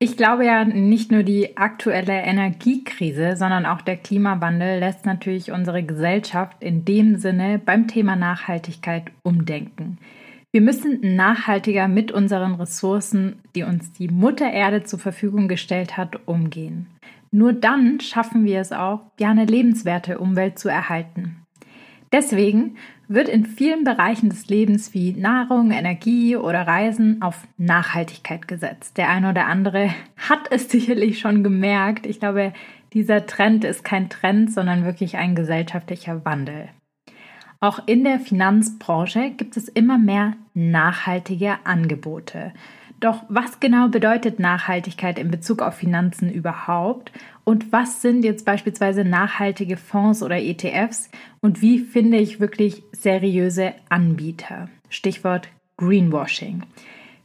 Ich glaube ja, nicht nur die aktuelle Energiekrise, sondern auch der Klimawandel lässt natürlich unsere Gesellschaft in dem Sinne beim Thema Nachhaltigkeit umdenken. Wir müssen nachhaltiger mit unseren Ressourcen, die uns die Mutter Erde zur Verfügung gestellt hat, umgehen. Nur dann schaffen wir es auch, ja eine lebenswerte Umwelt zu erhalten. Deswegen wird in vielen Bereichen des Lebens wie Nahrung, Energie oder Reisen auf Nachhaltigkeit gesetzt. Der eine oder andere hat es sicherlich schon gemerkt. Ich glaube, dieser Trend ist kein Trend, sondern wirklich ein gesellschaftlicher Wandel. Auch in der Finanzbranche gibt es immer mehr nachhaltige Angebote. Doch was genau bedeutet Nachhaltigkeit in Bezug auf Finanzen überhaupt? Und was sind jetzt beispielsweise nachhaltige Fonds oder ETFs? Und wie finde ich wirklich seriöse Anbieter? Stichwort Greenwashing.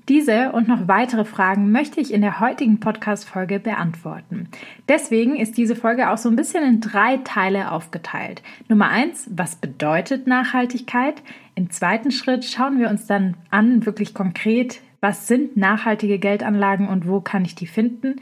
Diese und noch weitere Fragen möchte ich in der heutigen Podcast-Folge beantworten. Deswegen ist diese Folge auch so ein bisschen in drei Teile aufgeteilt. Nummer eins, was bedeutet Nachhaltigkeit? Im zweiten Schritt schauen wir uns dann an, wirklich konkret, was sind nachhaltige Geldanlagen und wo kann ich die finden?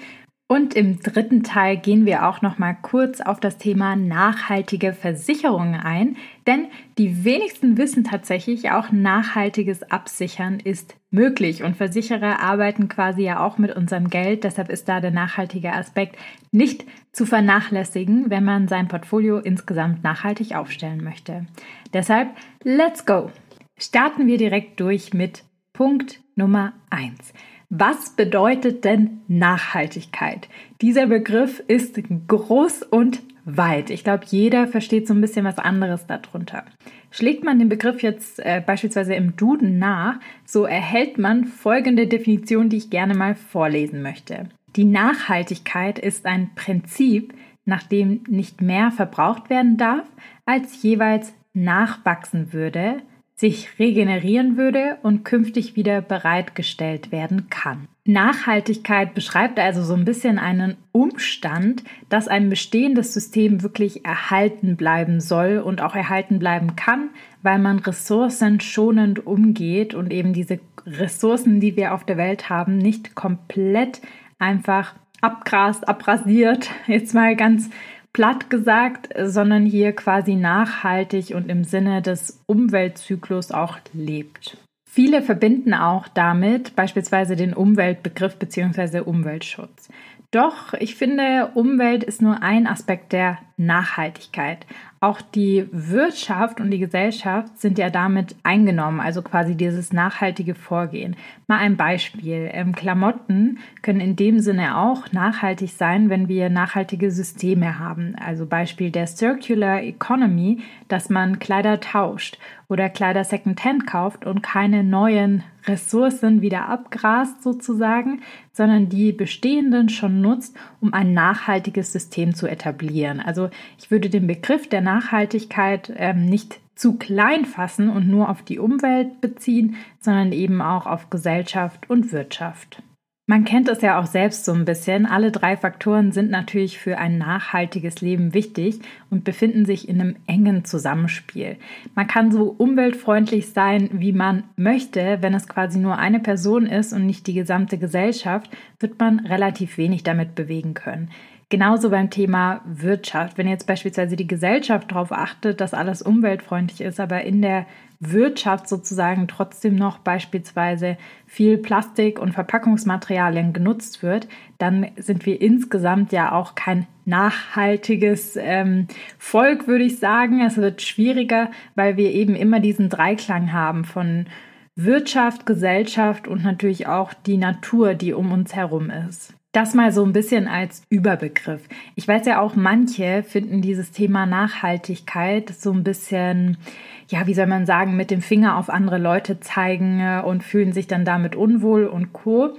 Und im dritten Teil gehen wir auch noch mal kurz auf das Thema nachhaltige Versicherungen ein, denn die wenigsten wissen tatsächlich, auch nachhaltiges Absichern ist möglich und Versicherer arbeiten quasi ja auch mit unserem Geld, deshalb ist da der nachhaltige Aspekt nicht zu vernachlässigen, wenn man sein Portfolio insgesamt nachhaltig aufstellen möchte. Deshalb let's go. Starten wir direkt durch mit Punkt Nummer 1. Was bedeutet denn Nachhaltigkeit? Dieser Begriff ist groß und weit. Ich glaube, jeder versteht so ein bisschen was anderes darunter. Schlägt man den Begriff jetzt äh, beispielsweise im Duden nach, so erhält man folgende Definition, die ich gerne mal vorlesen möchte. Die Nachhaltigkeit ist ein Prinzip, nach dem nicht mehr verbraucht werden darf, als jeweils nachwachsen würde, sich regenerieren würde und künftig wieder bereitgestellt werden kann. Nachhaltigkeit beschreibt also so ein bisschen einen Umstand, dass ein bestehendes System wirklich erhalten bleiben soll und auch erhalten bleiben kann, weil man Ressourcen schonend umgeht und eben diese Ressourcen, die wir auf der Welt haben, nicht komplett einfach abgrast, abrasiert, jetzt mal ganz platt gesagt, sondern hier quasi nachhaltig und im Sinne des Umweltzyklus auch lebt. Viele verbinden auch damit beispielsweise den Umweltbegriff bzw. Umweltschutz. Doch ich finde, Umwelt ist nur ein Aspekt der Nachhaltigkeit. Auch die Wirtschaft und die Gesellschaft sind ja damit eingenommen, also quasi dieses nachhaltige Vorgehen. Mal ein Beispiel. Ähm, Klamotten können in dem Sinne auch nachhaltig sein, wenn wir nachhaltige Systeme haben. Also Beispiel der Circular Economy, dass man Kleider tauscht oder Kleider Secondhand kauft und keine neuen Ressourcen wieder abgrast sozusagen, sondern die bestehenden schon nutzt, um ein nachhaltiges System zu etablieren. Also ich würde den Begriff der Nachhaltigkeit ähm, nicht zu klein fassen und nur auf die Umwelt beziehen, sondern eben auch auf Gesellschaft und Wirtschaft. Man kennt es ja auch selbst so ein bisschen. Alle drei Faktoren sind natürlich für ein nachhaltiges Leben wichtig und befinden sich in einem engen Zusammenspiel. Man kann so umweltfreundlich sein, wie man möchte. Wenn es quasi nur eine Person ist und nicht die gesamte Gesellschaft, wird man relativ wenig damit bewegen können. Genauso beim Thema Wirtschaft. Wenn jetzt beispielsweise die Gesellschaft darauf achtet, dass alles umweltfreundlich ist, aber in der Wirtschaft sozusagen trotzdem noch beispielsweise viel Plastik und Verpackungsmaterialien genutzt wird, dann sind wir insgesamt ja auch kein nachhaltiges ähm, Volk, würde ich sagen. Es wird schwieriger, weil wir eben immer diesen Dreiklang haben von Wirtschaft, Gesellschaft und natürlich auch die Natur, die um uns herum ist. Das mal so ein bisschen als Überbegriff. Ich weiß ja auch, manche finden dieses Thema Nachhaltigkeit so ein bisschen, ja, wie soll man sagen, mit dem Finger auf andere Leute zeigen äh, und fühlen sich dann damit unwohl und co.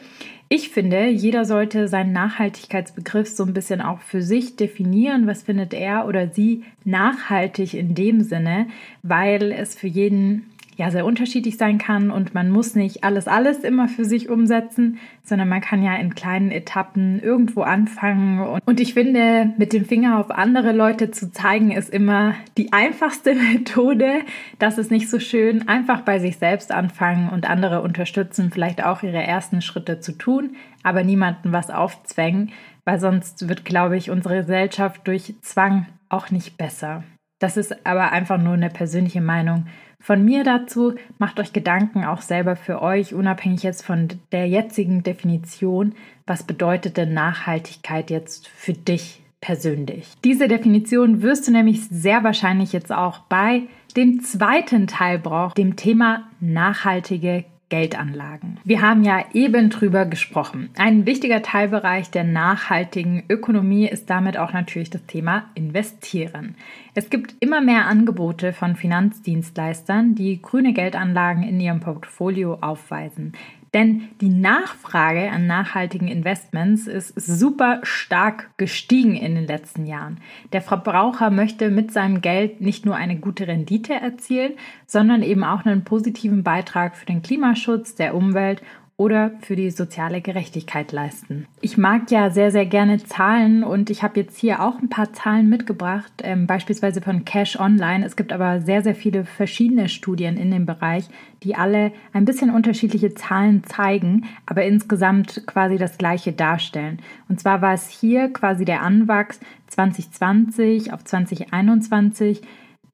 Ich finde, jeder sollte seinen Nachhaltigkeitsbegriff so ein bisschen auch für sich definieren. Was findet er oder sie nachhaltig in dem Sinne, weil es für jeden ja sehr unterschiedlich sein kann und man muss nicht alles, alles immer für sich umsetzen, sondern man kann ja in kleinen Etappen irgendwo anfangen. Und ich finde, mit dem Finger auf andere Leute zu zeigen, ist immer die einfachste Methode. Das ist nicht so schön. Einfach bei sich selbst anfangen und andere unterstützen, vielleicht auch ihre ersten Schritte zu tun, aber niemanden was aufzwängen, weil sonst wird, glaube ich, unsere Gesellschaft durch Zwang auch nicht besser. Das ist aber einfach nur eine persönliche Meinung von mir dazu. Macht euch Gedanken auch selber für euch, unabhängig jetzt von der jetzigen Definition. Was bedeutet denn Nachhaltigkeit jetzt für dich persönlich? Diese Definition wirst du nämlich sehr wahrscheinlich jetzt auch bei dem zweiten Teil brauchen, dem Thema nachhaltige Geldanlagen. Wir haben ja eben drüber gesprochen. Ein wichtiger Teilbereich der nachhaltigen Ökonomie ist damit auch natürlich das Thema Investieren. Es gibt immer mehr Angebote von Finanzdienstleistern, die grüne Geldanlagen in ihrem Portfolio aufweisen. Denn die Nachfrage an nachhaltigen Investments ist super stark gestiegen in den letzten Jahren. Der Verbraucher möchte mit seinem Geld nicht nur eine gute Rendite erzielen, sondern eben auch einen positiven Beitrag für den Klimaschutz, der Umwelt oder für die soziale Gerechtigkeit leisten. Ich mag ja sehr, sehr gerne Zahlen und ich habe jetzt hier auch ein paar Zahlen mitgebracht, ähm, beispielsweise von Cash Online. Es gibt aber sehr, sehr viele verschiedene Studien in dem Bereich, die alle ein bisschen unterschiedliche Zahlen zeigen, aber insgesamt quasi das gleiche darstellen. Und zwar war es hier quasi der Anwachs 2020 auf 2021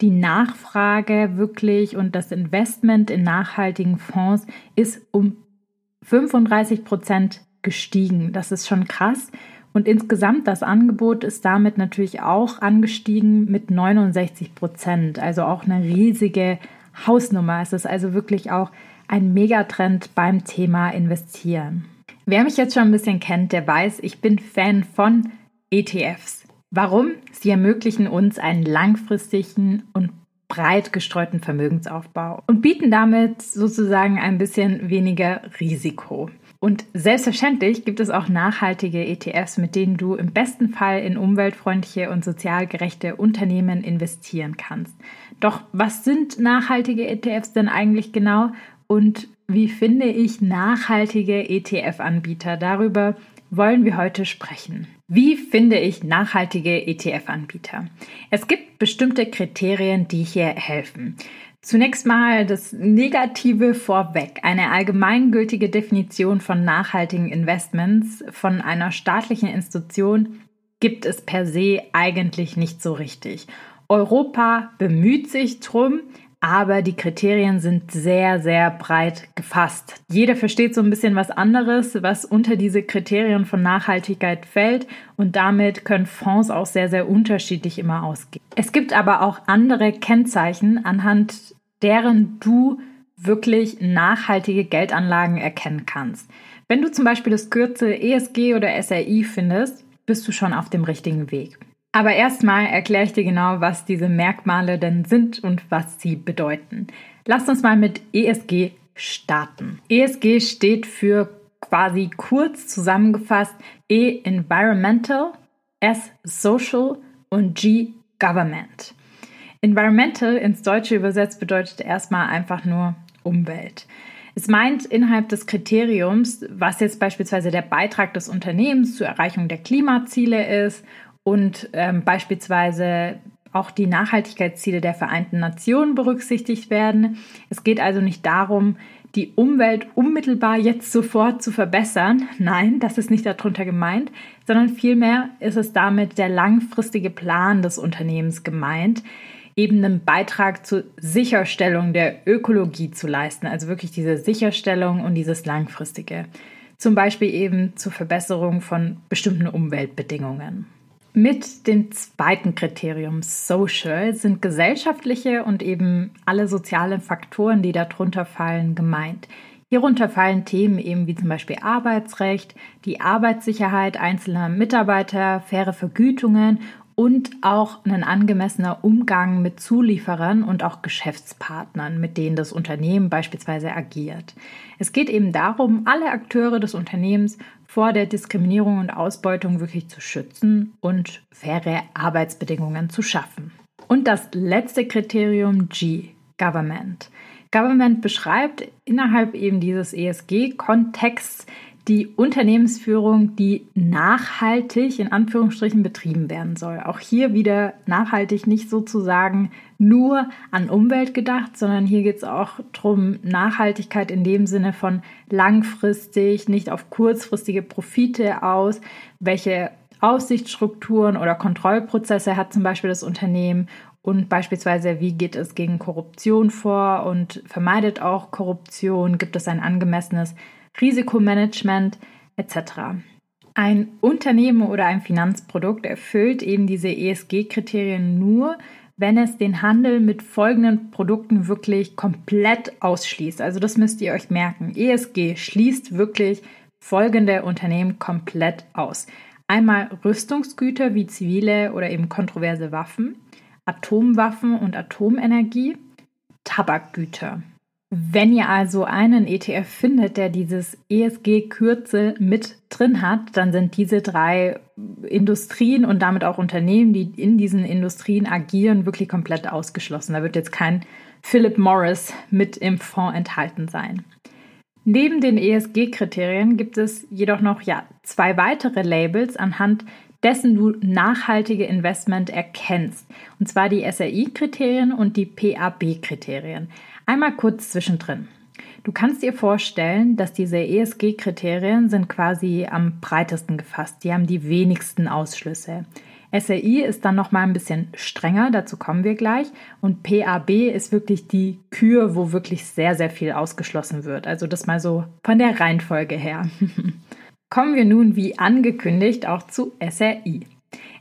die Nachfrage wirklich und das Investment in nachhaltigen Fonds ist um 35 Prozent gestiegen. Das ist schon krass. Und insgesamt das Angebot ist damit natürlich auch angestiegen mit 69 Prozent. Also auch eine riesige Hausnummer. Es ist also wirklich auch ein Megatrend beim Thema Investieren. Wer mich jetzt schon ein bisschen kennt, der weiß, ich bin Fan von ETFs. Warum? Sie ermöglichen uns einen langfristigen und breit gestreuten Vermögensaufbau und bieten damit sozusagen ein bisschen weniger Risiko. Und selbstverständlich gibt es auch nachhaltige ETFs, mit denen du im besten Fall in umweltfreundliche und sozial gerechte Unternehmen investieren kannst. Doch was sind nachhaltige ETFs denn eigentlich genau und wie finde ich nachhaltige ETF-Anbieter? Darüber wollen wir heute sprechen. Wie finde ich nachhaltige ETF-Anbieter? Es gibt bestimmte Kriterien, die hier helfen. Zunächst mal das Negative vorweg. Eine allgemeingültige Definition von nachhaltigen Investments von einer staatlichen Institution gibt es per se eigentlich nicht so richtig. Europa bemüht sich drum, aber die Kriterien sind sehr, sehr breit gefasst. Jeder versteht so ein bisschen was anderes, was unter diese Kriterien von Nachhaltigkeit fällt und damit können Fonds auch sehr, sehr unterschiedlich immer ausgehen. Es gibt aber auch andere Kennzeichen, anhand deren du wirklich nachhaltige Geldanlagen erkennen kannst. Wenn du zum Beispiel das Kürzel ESG oder SRI findest, bist du schon auf dem richtigen Weg. Aber erstmal erkläre ich dir genau, was diese Merkmale denn sind und was sie bedeuten. Lass uns mal mit ESG starten. ESG steht für quasi kurz zusammengefasst E Environmental, S Social und G Government. Environmental ins Deutsche übersetzt bedeutet erstmal einfach nur Umwelt. Es meint innerhalb des Kriteriums, was jetzt beispielsweise der Beitrag des Unternehmens zur Erreichung der Klimaziele ist und ähm, beispielsweise auch die Nachhaltigkeitsziele der Vereinten Nationen berücksichtigt werden. Es geht also nicht darum, die Umwelt unmittelbar jetzt sofort zu verbessern. Nein, das ist nicht darunter gemeint, sondern vielmehr ist es damit der langfristige Plan des Unternehmens gemeint, eben einen Beitrag zur Sicherstellung der Ökologie zu leisten. Also wirklich diese Sicherstellung und dieses langfristige. Zum Beispiel eben zur Verbesserung von bestimmten Umweltbedingungen. Mit dem zweiten Kriterium Social sind gesellschaftliche und eben alle sozialen Faktoren, die darunter fallen, gemeint. Hierunter fallen Themen eben wie zum Beispiel Arbeitsrecht, die Arbeitssicherheit einzelner Mitarbeiter, faire Vergütungen und auch ein angemessener Umgang mit Zulieferern und auch Geschäftspartnern, mit denen das Unternehmen beispielsweise agiert. Es geht eben darum, alle Akteure des Unternehmens vor der Diskriminierung und Ausbeutung wirklich zu schützen und faire Arbeitsbedingungen zu schaffen. Und das letzte Kriterium G, Government. Government beschreibt innerhalb eben dieses ESG-Kontexts die Unternehmensführung, die nachhaltig in Anführungsstrichen betrieben werden soll. Auch hier wieder nachhaltig nicht sozusagen nur an Umwelt gedacht, sondern hier geht es auch darum, Nachhaltigkeit in dem Sinne von langfristig, nicht auf kurzfristige Profite aus, welche Aussichtsstrukturen oder Kontrollprozesse hat zum Beispiel das Unternehmen und beispielsweise, wie geht es gegen Korruption vor und vermeidet auch Korruption? Gibt es ein angemessenes Risikomanagement etc. Ein Unternehmen oder ein Finanzprodukt erfüllt eben diese ESG-Kriterien nur, wenn es den Handel mit folgenden Produkten wirklich komplett ausschließt. Also das müsst ihr euch merken. ESG schließt wirklich folgende Unternehmen komplett aus. Einmal Rüstungsgüter wie zivile oder eben kontroverse Waffen, Atomwaffen und Atomenergie, Tabakgüter. Wenn ihr also einen ETF findet, der dieses ESG-Kürzel mit drin hat, dann sind diese drei Industrien und damit auch Unternehmen, die in diesen Industrien agieren, wirklich komplett ausgeschlossen. Da wird jetzt kein Philip Morris mit im Fonds enthalten sein. Neben den ESG-Kriterien gibt es jedoch noch ja, zwei weitere Labels, anhand dessen du nachhaltige Investment erkennst. Und zwar die SRI-Kriterien und die PAB-Kriterien. Einmal kurz zwischendrin. Du kannst dir vorstellen, dass diese ESG-Kriterien sind quasi am breitesten gefasst. Die haben die wenigsten Ausschlüsse. SRI ist dann noch mal ein bisschen strenger, dazu kommen wir gleich. Und PAB ist wirklich die Kür, wo wirklich sehr, sehr viel ausgeschlossen wird. Also das mal so von der Reihenfolge her. Kommen wir nun wie angekündigt auch zu SRI.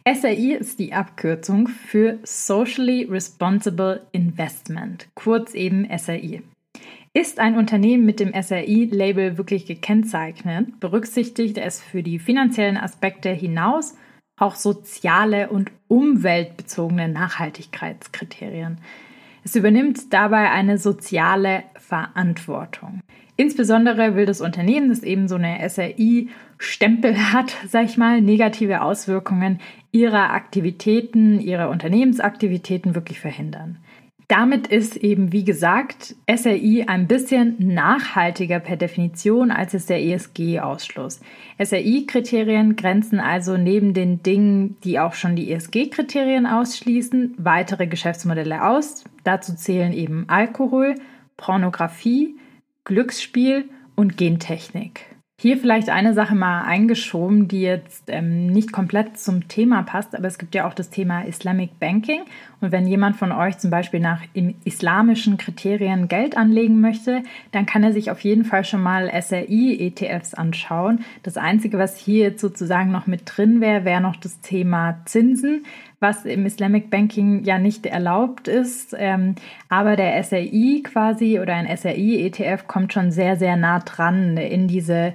SRI ist die Abkürzung für Socially Responsible Investment, kurz eben SRI. Ist ein Unternehmen mit dem SRI-Label wirklich gekennzeichnet, berücksichtigt es für die finanziellen Aspekte hinaus auch soziale und umweltbezogene Nachhaltigkeitskriterien. Es übernimmt dabei eine soziale Verantwortung. Insbesondere will das Unternehmen, das eben so eine SRI-Stempel hat, sag ich mal, negative Auswirkungen ihrer Aktivitäten, ihrer Unternehmensaktivitäten wirklich verhindern. Damit ist eben, wie gesagt, SRI ein bisschen nachhaltiger per Definition als es der ESG-Ausschluss. SRI-Kriterien grenzen also neben den Dingen, die auch schon die ESG-Kriterien ausschließen, weitere Geschäftsmodelle aus. Dazu zählen eben Alkohol, Pornografie, Glücksspiel und Gentechnik. Hier vielleicht eine Sache mal eingeschoben, die jetzt ähm, nicht komplett zum Thema passt, aber es gibt ja auch das Thema Islamic Banking. Und wenn jemand von euch zum Beispiel nach islamischen Kriterien Geld anlegen möchte, dann kann er sich auf jeden Fall schon mal SRI-ETFs anschauen. Das Einzige, was hier jetzt sozusagen noch mit drin wäre, wäre noch das Thema Zinsen was im Islamic Banking ja nicht erlaubt ist. Ähm, aber der SRI quasi oder ein SRI-ETF kommt schon sehr, sehr nah dran in diese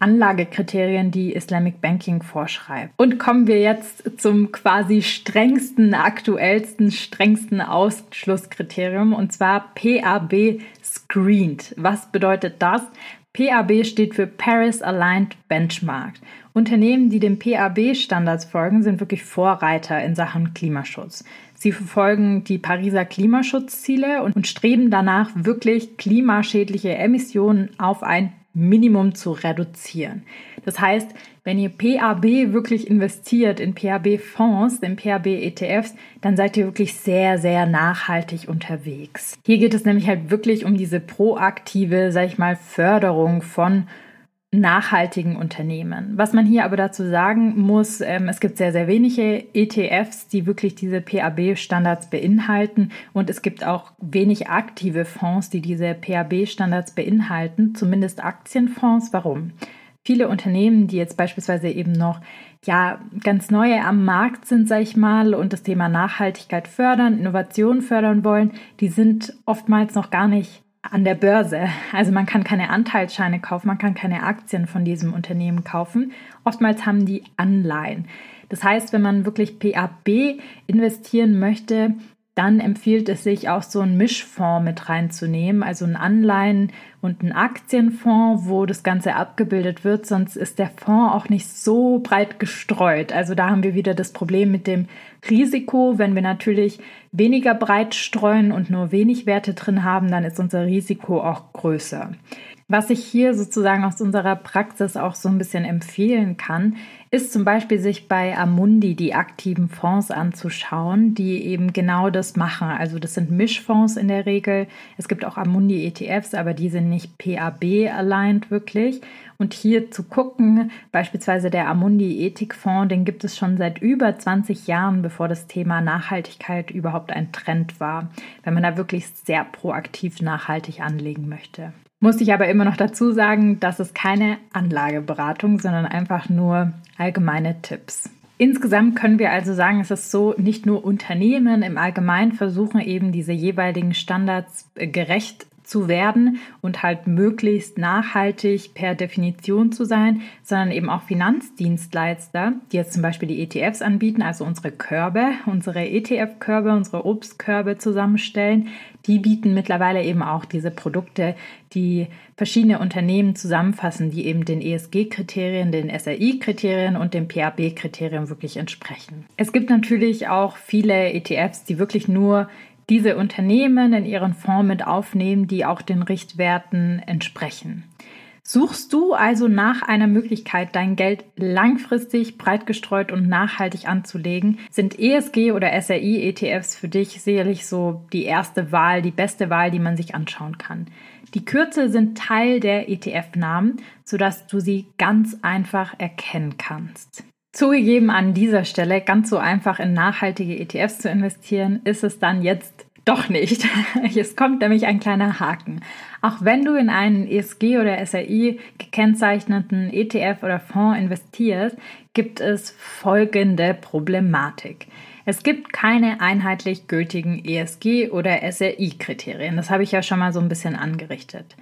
Anlagekriterien, die Islamic Banking vorschreibt. Und kommen wir jetzt zum quasi strengsten, aktuellsten, strengsten Ausschlusskriterium und zwar PAB Screened. Was bedeutet das? PAB steht für Paris Aligned Benchmark. Unternehmen, die den PAB-Standards folgen, sind wirklich Vorreiter in Sachen Klimaschutz. Sie verfolgen die Pariser Klimaschutzziele und streben danach, wirklich klimaschädliche Emissionen auf ein Minimum zu reduzieren. Das heißt, wenn ihr PAB wirklich investiert in PAB-Fonds, in PAB-ETFs, dann seid ihr wirklich sehr, sehr nachhaltig unterwegs. Hier geht es nämlich halt wirklich um diese proaktive, sag ich mal, Förderung von nachhaltigen Unternehmen. Was man hier aber dazu sagen muss, ähm, es gibt sehr, sehr wenige ETFs, die wirklich diese PAB-Standards beinhalten und es gibt auch wenig aktive Fonds, die diese PAB-Standards beinhalten, zumindest Aktienfonds. Warum? Viele Unternehmen, die jetzt beispielsweise eben noch ja ganz neue am Markt sind, sag ich mal, und das Thema Nachhaltigkeit fördern, Innovation fördern wollen, die sind oftmals noch gar nicht an der Börse. Also man kann keine Anteilsscheine kaufen, man kann keine Aktien von diesem Unternehmen kaufen. Oftmals haben die Anleihen. Das heißt, wenn man wirklich PAB investieren möchte, dann empfiehlt es sich auch so einen Mischfonds mit reinzunehmen, also einen Anleihen- und einen Aktienfonds, wo das Ganze abgebildet wird, sonst ist der Fonds auch nicht so breit gestreut. Also da haben wir wieder das Problem mit dem Risiko. Wenn wir natürlich weniger breit streuen und nur wenig Werte drin haben, dann ist unser Risiko auch größer. Was ich hier sozusagen aus unserer Praxis auch so ein bisschen empfehlen kann, ist zum Beispiel sich bei Amundi die aktiven Fonds anzuschauen, die eben genau das machen. Also das sind Mischfonds in der Regel. Es gibt auch Amundi ETFs, aber die sind nicht PAB-aligned wirklich. Und hier zu gucken, beispielsweise der Amundi Ethikfonds, den gibt es schon seit über 20 Jahren, bevor das Thema Nachhaltigkeit überhaupt ein Trend war, wenn man da wirklich sehr proaktiv nachhaltig anlegen möchte. Muss ich aber immer noch dazu sagen, das ist keine Anlageberatung, sondern einfach nur allgemeine Tipps. Insgesamt können wir also sagen, es ist so, nicht nur Unternehmen im Allgemeinen versuchen eben diese jeweiligen Standards äh, gerecht zu werden und halt möglichst nachhaltig per Definition zu sein, sondern eben auch Finanzdienstleister, die jetzt zum Beispiel die ETFs anbieten, also unsere Körbe, unsere ETF-Körbe, unsere Obstkörbe zusammenstellen, die bieten mittlerweile eben auch diese Produkte, die verschiedene Unternehmen zusammenfassen, die eben den ESG-Kriterien, den SRI-Kriterien und den PAB-Kriterien wirklich entsprechen. Es gibt natürlich auch viele ETFs, die wirklich nur diese Unternehmen in ihren Fonds mit aufnehmen, die auch den Richtwerten entsprechen. Suchst du also nach einer Möglichkeit, dein Geld langfristig breit gestreut und nachhaltig anzulegen, sind ESG oder SRI ETFs für dich sicherlich so die erste Wahl, die beste Wahl, die man sich anschauen kann. Die Kürzel sind Teil der ETF-Namen, sodass du sie ganz einfach erkennen kannst. Zugegeben an dieser Stelle, ganz so einfach in nachhaltige ETFs zu investieren, ist es dann jetzt doch nicht. Es kommt nämlich ein kleiner Haken. Auch wenn du in einen ESG oder SRI gekennzeichneten ETF oder Fonds investierst, gibt es folgende Problematik. Es gibt keine einheitlich gültigen ESG oder SRI-Kriterien. Das habe ich ja schon mal so ein bisschen angerichtet.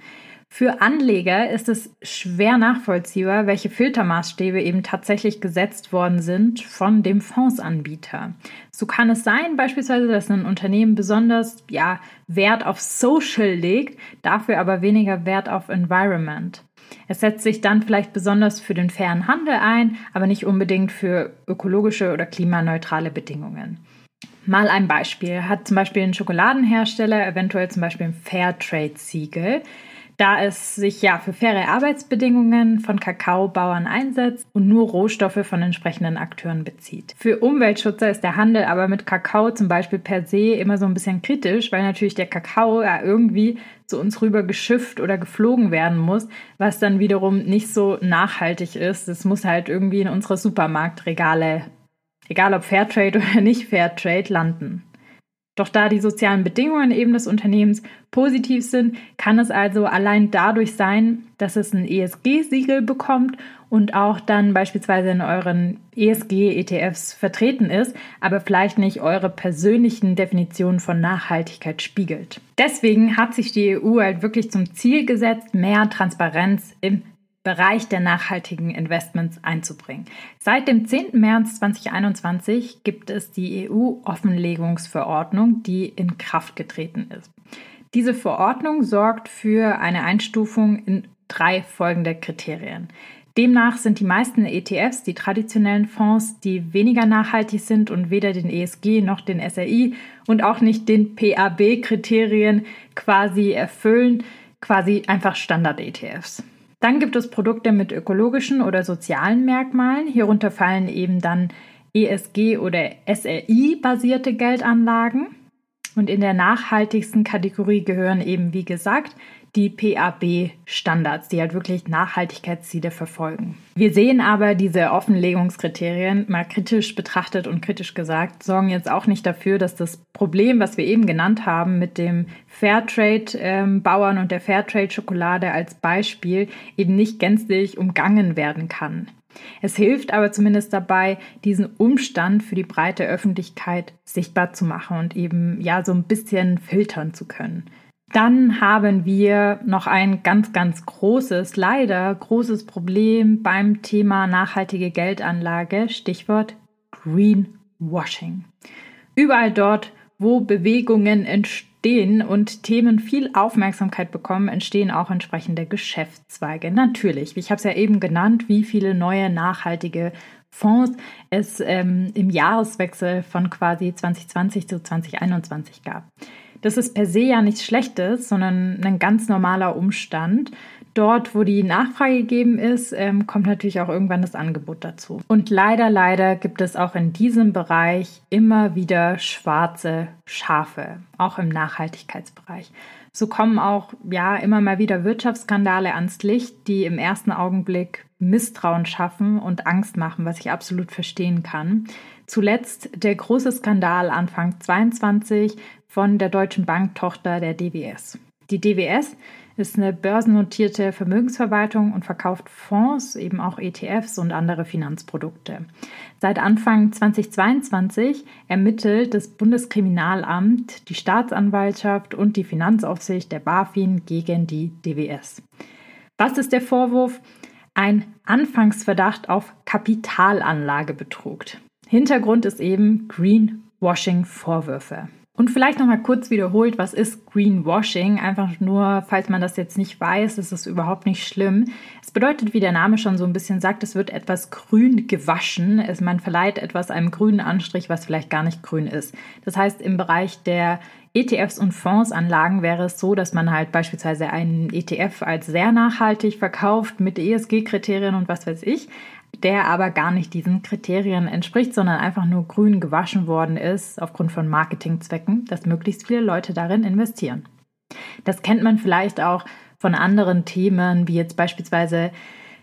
Für Anleger ist es schwer nachvollziehbar, welche Filtermaßstäbe eben tatsächlich gesetzt worden sind von dem Fondsanbieter. So kann es sein, beispielsweise, dass ein Unternehmen besonders ja, Wert auf Social legt, dafür aber weniger Wert auf Environment. Es setzt sich dann vielleicht besonders für den fairen Handel ein, aber nicht unbedingt für ökologische oder klimaneutrale Bedingungen. Mal ein Beispiel. Hat zum Beispiel ein Schokoladenhersteller eventuell zum Beispiel ein Fairtrade-Siegel da es sich ja für faire Arbeitsbedingungen von Kakaobauern einsetzt und nur Rohstoffe von entsprechenden Akteuren bezieht. Für Umweltschützer ist der Handel aber mit Kakao zum Beispiel per se immer so ein bisschen kritisch, weil natürlich der Kakao ja irgendwie zu uns rüber geschifft oder geflogen werden muss, was dann wiederum nicht so nachhaltig ist. Es muss halt irgendwie in unsere Supermarktregale, egal ob Fairtrade oder nicht Fairtrade, landen. Doch da die sozialen Bedingungen eben des Unternehmens positiv sind, kann es also allein dadurch sein, dass es ein ESG-Siegel bekommt und auch dann beispielsweise in euren ESG-ETFs vertreten ist, aber vielleicht nicht eure persönlichen Definitionen von Nachhaltigkeit spiegelt. Deswegen hat sich die EU halt wirklich zum Ziel gesetzt, mehr Transparenz im Bereich der nachhaltigen Investments einzubringen. Seit dem 10. März 2021 gibt es die EU-Offenlegungsverordnung, die in Kraft getreten ist. Diese Verordnung sorgt für eine Einstufung in drei folgende Kriterien. Demnach sind die meisten ETFs, die traditionellen Fonds, die weniger nachhaltig sind und weder den ESG noch den SRI und auch nicht den PAB-Kriterien quasi erfüllen, quasi einfach Standard-ETFs. Dann gibt es Produkte mit ökologischen oder sozialen Merkmalen. Hierunter fallen eben dann ESG oder SRI-basierte Geldanlagen. Und in der nachhaltigsten Kategorie gehören eben, wie gesagt, die PAB-Standards, die halt wirklich Nachhaltigkeitsziele verfolgen. Wir sehen aber diese Offenlegungskriterien mal kritisch betrachtet und kritisch gesagt, sorgen jetzt auch nicht dafür, dass das Problem, was wir eben genannt haben mit dem Fairtrade-Bauern und der Fairtrade-Schokolade als Beispiel, eben nicht gänzlich umgangen werden kann. Es hilft aber zumindest dabei, diesen Umstand für die breite Öffentlichkeit sichtbar zu machen und eben ja so ein bisschen filtern zu können. Dann haben wir noch ein ganz, ganz großes, leider großes Problem beim Thema nachhaltige Geldanlage, Stichwort Greenwashing. Überall dort, wo Bewegungen entstehen und Themen viel Aufmerksamkeit bekommen, entstehen auch entsprechende Geschäftszweige. Natürlich, ich habe es ja eben genannt, wie viele neue nachhaltige Fonds es ähm, im Jahreswechsel von quasi 2020 zu 2021 gab. Das ist per se ja nichts Schlechtes, sondern ein ganz normaler Umstand. Dort, wo die Nachfrage gegeben ist, ähm, kommt natürlich auch irgendwann das Angebot dazu. Und leider, leider gibt es auch in diesem Bereich immer wieder schwarze Schafe, auch im Nachhaltigkeitsbereich. So kommen auch ja immer mal wieder Wirtschaftsskandale ans Licht, die im ersten Augenblick Misstrauen schaffen und Angst machen, was ich absolut verstehen kann. Zuletzt der große Skandal Anfang 22 von der Deutschen Bank-Tochter der DWS. Die DWS ist eine börsennotierte Vermögensverwaltung und verkauft Fonds, eben auch ETFs und andere Finanzprodukte. Seit Anfang 2022 ermittelt das Bundeskriminalamt, die Staatsanwaltschaft und die Finanzaufsicht der BaFin gegen die DWS. Was ist der Vorwurf? Ein Anfangsverdacht auf Kapitalanlagebetrug. Hintergrund ist eben Greenwashing-Vorwürfe. Und vielleicht nochmal kurz wiederholt, was ist Greenwashing? Einfach nur, falls man das jetzt nicht weiß, ist es überhaupt nicht schlimm. Es bedeutet, wie der Name schon so ein bisschen sagt, es wird etwas grün gewaschen. Es, man verleiht etwas einem grünen Anstrich, was vielleicht gar nicht grün ist. Das heißt, im Bereich der ETFs und Fondsanlagen wäre es so, dass man halt beispielsweise einen ETF als sehr nachhaltig verkauft mit ESG-Kriterien und was weiß ich der aber gar nicht diesen Kriterien entspricht, sondern einfach nur grün gewaschen worden ist aufgrund von Marketingzwecken, dass möglichst viele Leute darin investieren. Das kennt man vielleicht auch von anderen Themen, wie jetzt beispielsweise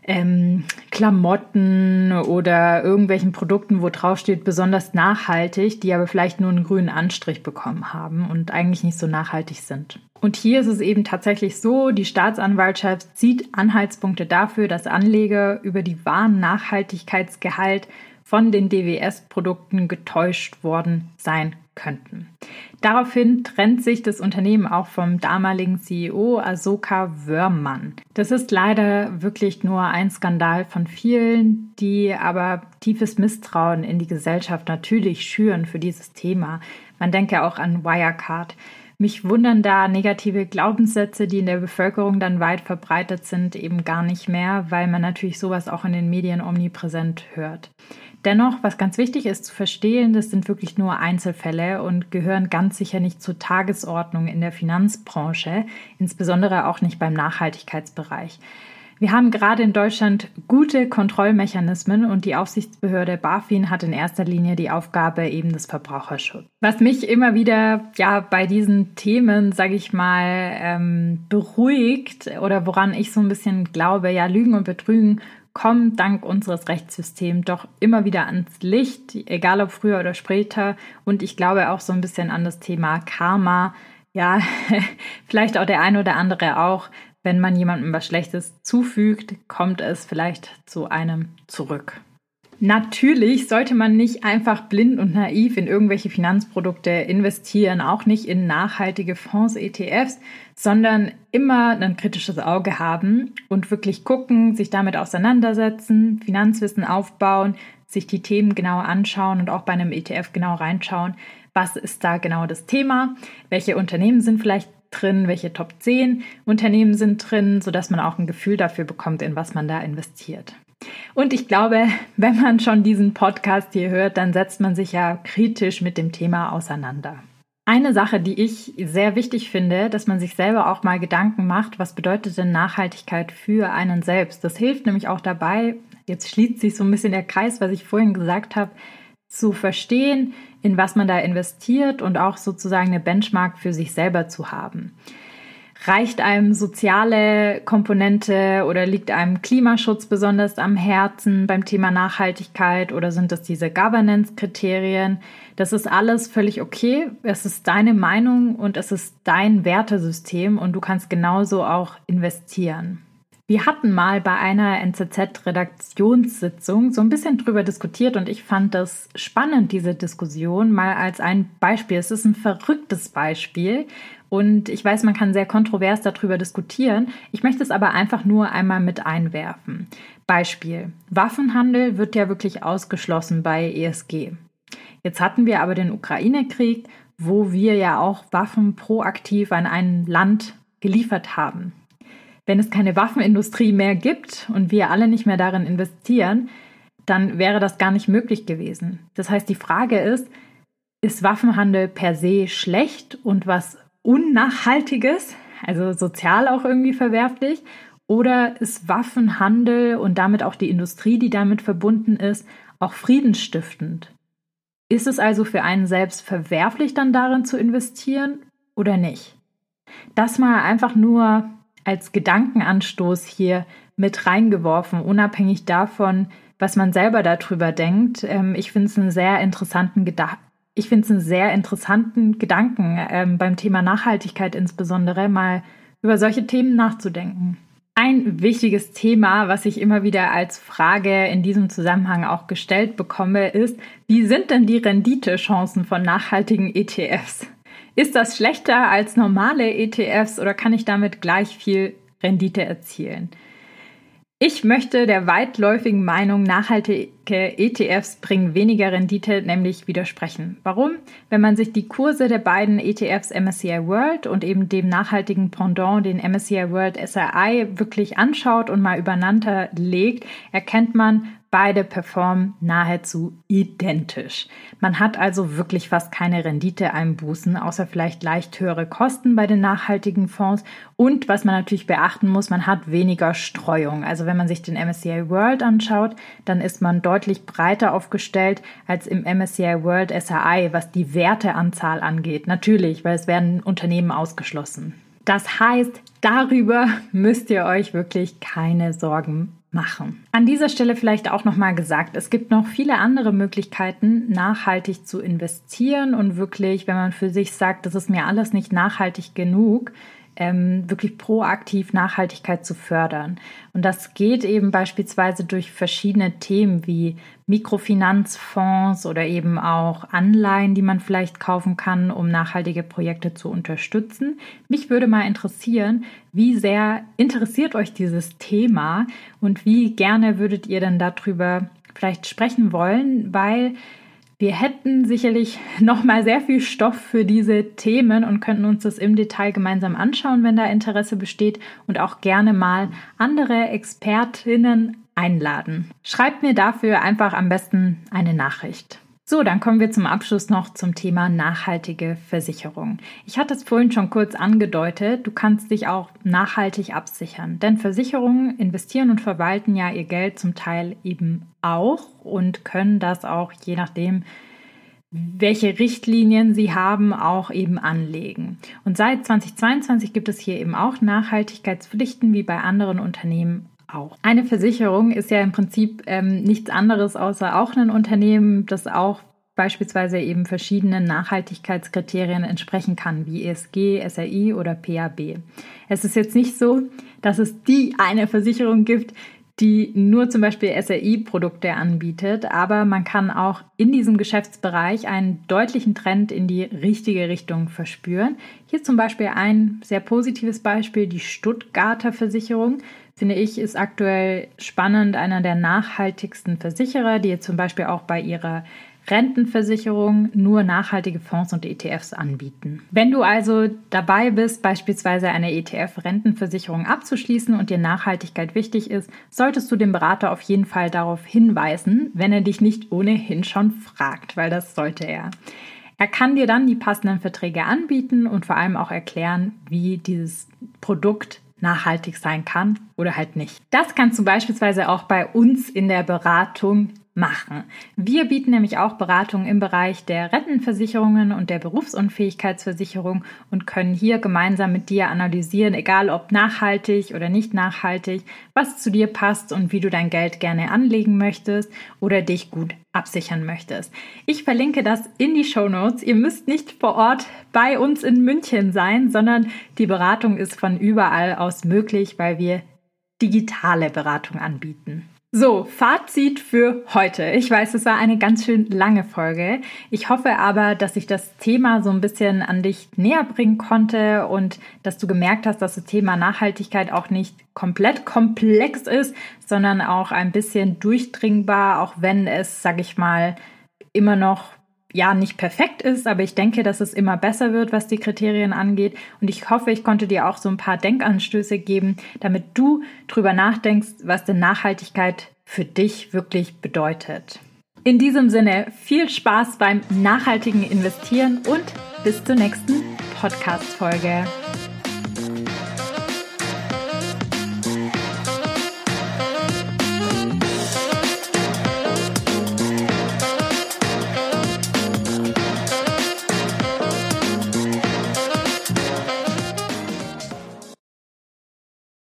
ähm, Klamotten oder irgendwelchen Produkten, wo drauf steht, besonders nachhaltig, die aber vielleicht nur einen grünen Anstrich bekommen haben und eigentlich nicht so nachhaltig sind. Und hier ist es eben tatsächlich so, die Staatsanwaltschaft sieht Anhaltspunkte dafür, dass Anleger über die wahren Nachhaltigkeitsgehalt von den DWS-Produkten getäuscht worden sein könnten. Daraufhin trennt sich das Unternehmen auch vom damaligen CEO Asoka Wörmann. Das ist leider wirklich nur ein Skandal von vielen, die aber tiefes Misstrauen in die Gesellschaft natürlich schüren für dieses Thema. Man denke auch an Wirecard. Mich wundern da negative Glaubenssätze, die in der Bevölkerung dann weit verbreitet sind, eben gar nicht mehr, weil man natürlich sowas auch in den Medien omnipräsent hört. Dennoch, was ganz wichtig ist zu verstehen, das sind wirklich nur Einzelfälle und gehören ganz sicher nicht zur Tagesordnung in der Finanzbranche, insbesondere auch nicht beim Nachhaltigkeitsbereich. Wir haben gerade in Deutschland gute Kontrollmechanismen und die Aufsichtsbehörde BaFin hat in erster Linie die Aufgabe eben des Verbraucherschutzes. Was mich immer wieder ja bei diesen Themen, sage ich mal, ähm, beruhigt oder woran ich so ein bisschen glaube, ja Lügen und Betrügen kommen dank unseres Rechtssystems doch immer wieder ans Licht, egal ob früher oder später. Und ich glaube auch so ein bisschen an das Thema Karma. Ja, vielleicht auch der ein oder andere auch wenn man jemandem was Schlechtes zufügt, kommt es vielleicht zu einem zurück. Natürlich sollte man nicht einfach blind und naiv in irgendwelche Finanzprodukte investieren, auch nicht in nachhaltige Fonds, ETFs, sondern immer ein kritisches Auge haben und wirklich gucken, sich damit auseinandersetzen, Finanzwissen aufbauen, sich die Themen genauer anschauen und auch bei einem ETF genau reinschauen, was ist da genau das Thema, welche Unternehmen sind vielleicht drin, welche Top 10 Unternehmen sind drin, sodass man auch ein Gefühl dafür bekommt, in was man da investiert. Und ich glaube, wenn man schon diesen Podcast hier hört, dann setzt man sich ja kritisch mit dem Thema auseinander. Eine Sache, die ich sehr wichtig finde, dass man sich selber auch mal Gedanken macht, was bedeutet denn Nachhaltigkeit für einen selbst? Das hilft nämlich auch dabei, jetzt schließt sich so ein bisschen der Kreis, was ich vorhin gesagt habe, zu verstehen, in was man da investiert und auch sozusagen eine Benchmark für sich selber zu haben. Reicht einem soziale Komponente oder liegt einem Klimaschutz besonders am Herzen beim Thema Nachhaltigkeit oder sind das diese Governance-Kriterien? Das ist alles völlig okay. Es ist deine Meinung und es ist dein Wertesystem und du kannst genauso auch investieren. Wir hatten mal bei einer NZZ-Redaktionssitzung so ein bisschen drüber diskutiert und ich fand das spannend, diese Diskussion, mal als ein Beispiel. Es ist ein verrücktes Beispiel und ich weiß, man kann sehr kontrovers darüber diskutieren. Ich möchte es aber einfach nur einmal mit einwerfen. Beispiel. Waffenhandel wird ja wirklich ausgeschlossen bei ESG. Jetzt hatten wir aber den Ukraine-Krieg, wo wir ja auch Waffen proaktiv an ein Land geliefert haben wenn es keine Waffenindustrie mehr gibt und wir alle nicht mehr darin investieren, dann wäre das gar nicht möglich gewesen. Das heißt, die Frage ist, ist Waffenhandel per se schlecht und was Unnachhaltiges, also sozial auch irgendwie verwerflich? Oder ist Waffenhandel und damit auch die Industrie, die damit verbunden ist, auch friedensstiftend? Ist es also für einen selbst verwerflich, dann darin zu investieren oder nicht? Das mal einfach nur als Gedankenanstoß hier mit reingeworfen, unabhängig davon, was man selber darüber denkt. Ähm, ich finde es einen sehr interessanten Gedanken. Ich finde es einen sehr interessanten Gedanken beim Thema Nachhaltigkeit insbesondere mal über solche Themen nachzudenken. Ein wichtiges Thema, was ich immer wieder als Frage in diesem Zusammenhang auch gestellt bekomme, ist, wie sind denn die Renditechancen von nachhaltigen ETFs? Ist das schlechter als normale ETFs oder kann ich damit gleich viel Rendite erzielen? Ich möchte der weitläufigen Meinung, nachhaltige ETFs bringen weniger Rendite, nämlich widersprechen. Warum? Wenn man sich die Kurse der beiden ETFs MSCI World und eben dem nachhaltigen Pendant, den MSCI World SRI, wirklich anschaut und mal übereinander legt, erkennt man, Beide performen nahezu identisch. Man hat also wirklich fast keine Renditeeinbußen, außer vielleicht leicht höhere Kosten bei den nachhaltigen Fonds. Und was man natürlich beachten muss, man hat weniger Streuung. Also wenn man sich den MSCI World anschaut, dann ist man deutlich breiter aufgestellt als im MSCI World SRI, was die Werteanzahl angeht. Natürlich, weil es werden Unternehmen ausgeschlossen. Das heißt, darüber müsst ihr euch wirklich keine Sorgen machen. An dieser Stelle vielleicht auch nochmal gesagt, es gibt noch viele andere Möglichkeiten, nachhaltig zu investieren und wirklich, wenn man für sich sagt, das ist mir alles nicht nachhaltig genug, ähm, wirklich proaktiv Nachhaltigkeit zu fördern. Und das geht eben beispielsweise durch verschiedene Themen wie Mikrofinanzfonds oder eben auch Anleihen, die man vielleicht kaufen kann, um nachhaltige Projekte zu unterstützen. Mich würde mal interessieren, wie sehr interessiert euch dieses Thema und wie gerne würdet ihr denn darüber vielleicht sprechen wollen, weil wir hätten sicherlich noch mal sehr viel Stoff für diese Themen und könnten uns das im Detail gemeinsam anschauen, wenn da Interesse besteht und auch gerne mal andere Expertinnen einladen. Schreibt mir dafür einfach am besten eine Nachricht. So, dann kommen wir zum Abschluss noch zum Thema nachhaltige Versicherung. Ich hatte es vorhin schon kurz angedeutet, du kannst dich auch nachhaltig absichern, denn Versicherungen investieren und verwalten ja ihr Geld zum Teil eben auch und können das auch je nachdem, welche Richtlinien sie haben, auch eben anlegen. Und seit 2022 gibt es hier eben auch Nachhaltigkeitspflichten wie bei anderen Unternehmen auch. Eine Versicherung ist ja im Prinzip ähm, nichts anderes außer auch ein Unternehmen, das auch beispielsweise eben verschiedenen Nachhaltigkeitskriterien entsprechen kann, wie ESG, SRI oder PAB. Es ist jetzt nicht so, dass es die eine Versicherung gibt, die nur zum Beispiel SRI-Produkte anbietet, aber man kann auch in diesem Geschäftsbereich einen deutlichen Trend in die richtige Richtung verspüren. Hier zum Beispiel ein sehr positives Beispiel, die Stuttgarter Versicherung finde ich, ist aktuell spannend einer der nachhaltigsten Versicherer, die zum Beispiel auch bei ihrer Rentenversicherung nur nachhaltige Fonds und ETFs anbieten. Wenn du also dabei bist, beispielsweise eine ETF-Rentenversicherung abzuschließen und dir Nachhaltigkeit wichtig ist, solltest du den Berater auf jeden Fall darauf hinweisen, wenn er dich nicht ohnehin schon fragt, weil das sollte er. Er kann dir dann die passenden Verträge anbieten und vor allem auch erklären, wie dieses Produkt nachhaltig sein kann oder halt nicht. Das kannst du beispielsweise auch bei uns in der Beratung machen. Wir bieten nämlich auch Beratungen im Bereich der Rentenversicherungen und der Berufsunfähigkeitsversicherung und können hier gemeinsam mit dir analysieren, egal ob nachhaltig oder nicht nachhaltig, was zu dir passt und wie du dein Geld gerne anlegen möchtest oder dich gut absichern möchtest. Ich verlinke das in die Show Notes. Ihr müsst nicht vor Ort bei uns in München sein, sondern die Beratung ist von überall aus möglich, weil wir digitale Beratung anbieten. So, Fazit für heute. Ich weiß, es war eine ganz schön lange Folge. Ich hoffe aber, dass ich das Thema so ein bisschen an dich näher bringen konnte und dass du gemerkt hast, dass das Thema Nachhaltigkeit auch nicht komplett komplex ist, sondern auch ein bisschen durchdringbar, auch wenn es, sag ich mal, immer noch ja nicht perfekt ist, aber ich denke, dass es immer besser wird, was die Kriterien angeht. Und ich hoffe, ich konnte dir auch so ein paar Denkanstöße geben, damit du drüber nachdenkst, was denn Nachhaltigkeit für dich wirklich bedeutet. In diesem Sinne viel Spaß beim nachhaltigen Investieren und bis zur nächsten Podcast-Folge.